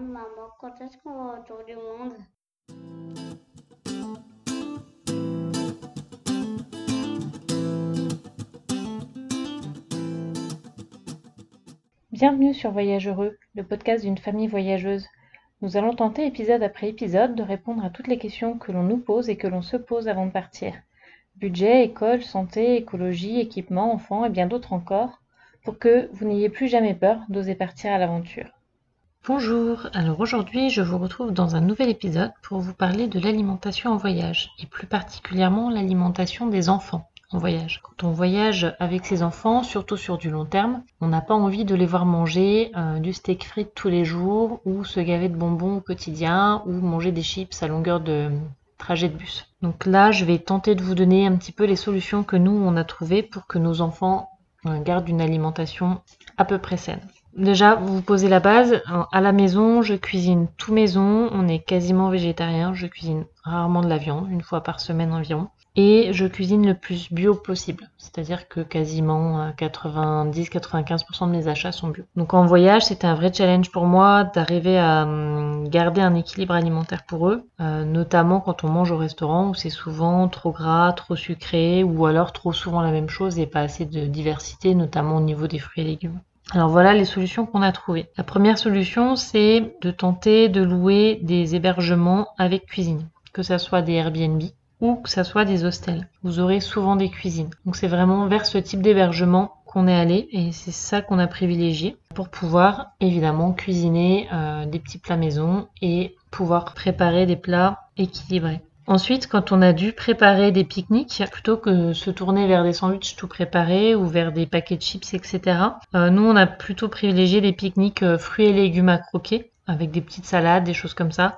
maman. Quand est-ce qu'on va autour du monde? Bienvenue sur Voyage Heureux, le podcast d'une famille voyageuse. Nous allons tenter épisode après épisode de répondre à toutes les questions que l'on nous pose et que l'on se pose avant de partir. Budget, école, santé, écologie, équipement, enfants et bien d'autres encore, pour que vous n'ayez plus jamais peur d'oser partir à l'aventure. Bonjour, alors aujourd'hui je vous retrouve dans un nouvel épisode pour vous parler de l'alimentation en voyage, et plus particulièrement l'alimentation des enfants en voyage. Quand on voyage avec ses enfants, surtout sur du long terme, on n'a pas envie de les voir manger euh, du steak frites tous les jours, ou se gaver de bonbons au quotidien, ou manger des chips à longueur de trajet de bus. Donc là, je vais tenter de vous donner un petit peu les solutions que nous, on a trouvées pour que nos enfants euh, gardent une alimentation à peu près saine. Déjà, vous posez la base. À la maison, je cuisine tout maison. On est quasiment végétarien. Je cuisine rarement de la viande, une fois par semaine environ. Et je cuisine le plus bio possible. C'est-à-dire que quasiment 90-95% de mes achats sont bio. Donc en voyage, c'était un vrai challenge pour moi d'arriver à hum, garder un équilibre alimentaire pour eux. Euh, notamment quand on mange au restaurant où c'est souvent trop gras, trop sucré ou alors trop souvent la même chose et pas assez de diversité, notamment au niveau des fruits et légumes. Alors voilà les solutions qu'on a trouvées. La première solution, c'est de tenter de louer des hébergements avec cuisine, que ce soit des Airbnb ou que ce soit des hostels. Vous aurez souvent des cuisines. Donc c'est vraiment vers ce type d'hébergement qu'on est allé et c'est ça qu'on a privilégié pour pouvoir évidemment cuisiner euh, des petits plats maison et pouvoir préparer des plats équilibrés. Ensuite, quand on a dû préparer des pique-niques, plutôt que se tourner vers des sandwichs tout préparés ou vers des paquets de chips, etc., euh, nous, on a plutôt privilégié des pique-niques euh, fruits et légumes à croquer, avec des petites salades, des choses comme ça,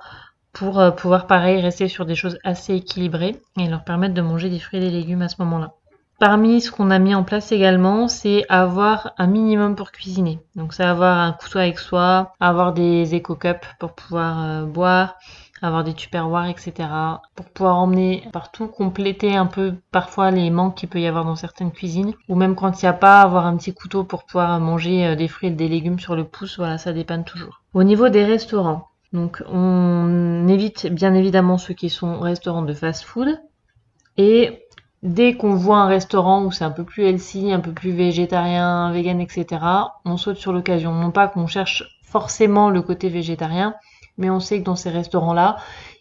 pour euh, pouvoir, pareil, rester sur des choses assez équilibrées et leur permettre de manger des fruits et des légumes à ce moment-là. Parmi ce qu'on a mis en place également, c'est avoir un minimum pour cuisiner. Donc c'est avoir un couteau avec soi, avoir des éco-cups pour pouvoir boire, avoir des tupperwares, etc. Pour pouvoir emmener partout, compléter un peu parfois les manques qu'il peut y avoir dans certaines cuisines. Ou même quand il n'y a pas, avoir un petit couteau pour pouvoir manger euh, des fruits et des légumes sur le pouce. Voilà, ça dépanne toujours. Au niveau des restaurants, donc on évite bien évidemment ceux qui sont restaurants de fast-food. Et dès qu'on voit un restaurant où c'est un peu plus healthy, un peu plus végétarien, vegan, etc., on saute sur l'occasion. Non pas qu'on cherche forcément le côté végétarien, mais on sait que dans ces restaurants-là,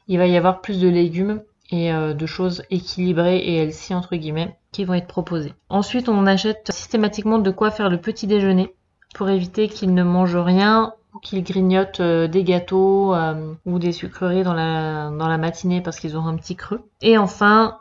il va y avoir plus de légumes et euh, de choses équilibrées et healthy entre guillemets qui vont être proposées. Ensuite, on achète systématiquement de quoi faire le petit déjeuner pour éviter qu'ils ne mangent rien ou qu'ils grignotent euh, des gâteaux euh, ou des sucreries dans la, dans la matinée parce qu'ils ont un petit creux. Et enfin,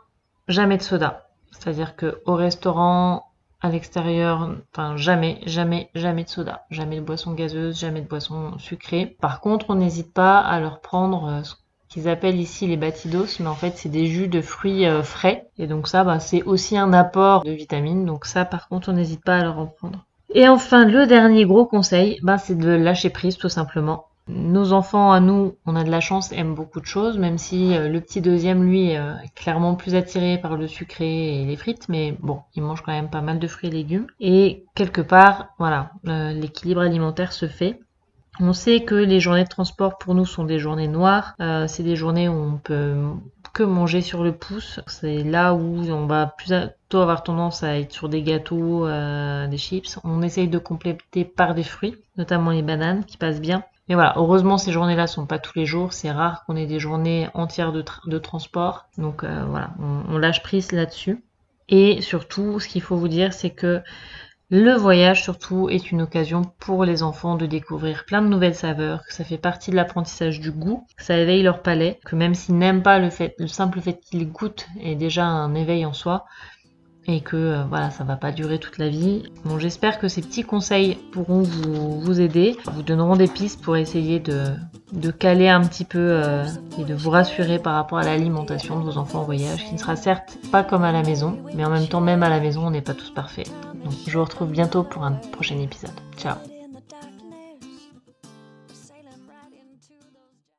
jamais de soda. C'est-à-dire que au restaurant, à l'extérieur, enfin jamais, jamais, jamais de soda, jamais de boisson gazeuse, jamais de boisson sucrée. Par contre, on n'hésite pas à leur prendre euh, ce qu'ils appellent ici les batidos, mais en fait c'est des jus de fruits euh, frais. Et donc ça, bah, c'est aussi un apport de vitamines. Donc ça, par contre, on n'hésite pas à leur en prendre. Et enfin, le dernier gros conseil, bah, c'est de lâcher prise tout simplement. Nos enfants, à nous, on a de la chance, aiment beaucoup de choses, même si euh, le petit deuxième, lui, euh, est clairement plus attiré par le sucré et les frites, mais bon, il mange quand même pas mal de fruits et légumes. Et quelque part, voilà, euh, l'équilibre alimentaire se fait. On sait que les journées de transport pour nous sont des journées noires. c'est des journées où on peut que manger sur le pouce. C'est là où on va plutôt avoir tendance à être sur des gâteaux, des chips. On essaye de compléter par des fruits, notamment les bananes qui passent bien. Mais voilà, heureusement ces journées-là sont pas tous les jours. C'est rare qu'on ait des journées entières de, transport. Donc euh, voilà, on, lâche prise là-dessus. Et surtout, ce qu'il faut vous dire, c'est que le voyage surtout est une occasion pour les enfants de découvrir plein de nouvelles saveurs, que ça fait partie de l'apprentissage du goût, que ça éveille leur palais, que même s'ils n'aiment pas le simple fait qu'ils goûtent est déjà un éveil en soi, et que euh, voilà, ça va pas durer toute la vie. Bon, j'espère que ces petits conseils pourront vous, vous, aider, vous donneront des pistes pour essayer de, de caler un petit peu euh, et de vous rassurer par rapport à l'alimentation de vos enfants en voyage, qui ne sera certes pas comme à la maison, mais en même temps, même à la maison, on n'est pas tous parfaits. Je vous retrouve bientôt pour un prochain épisode. Ciao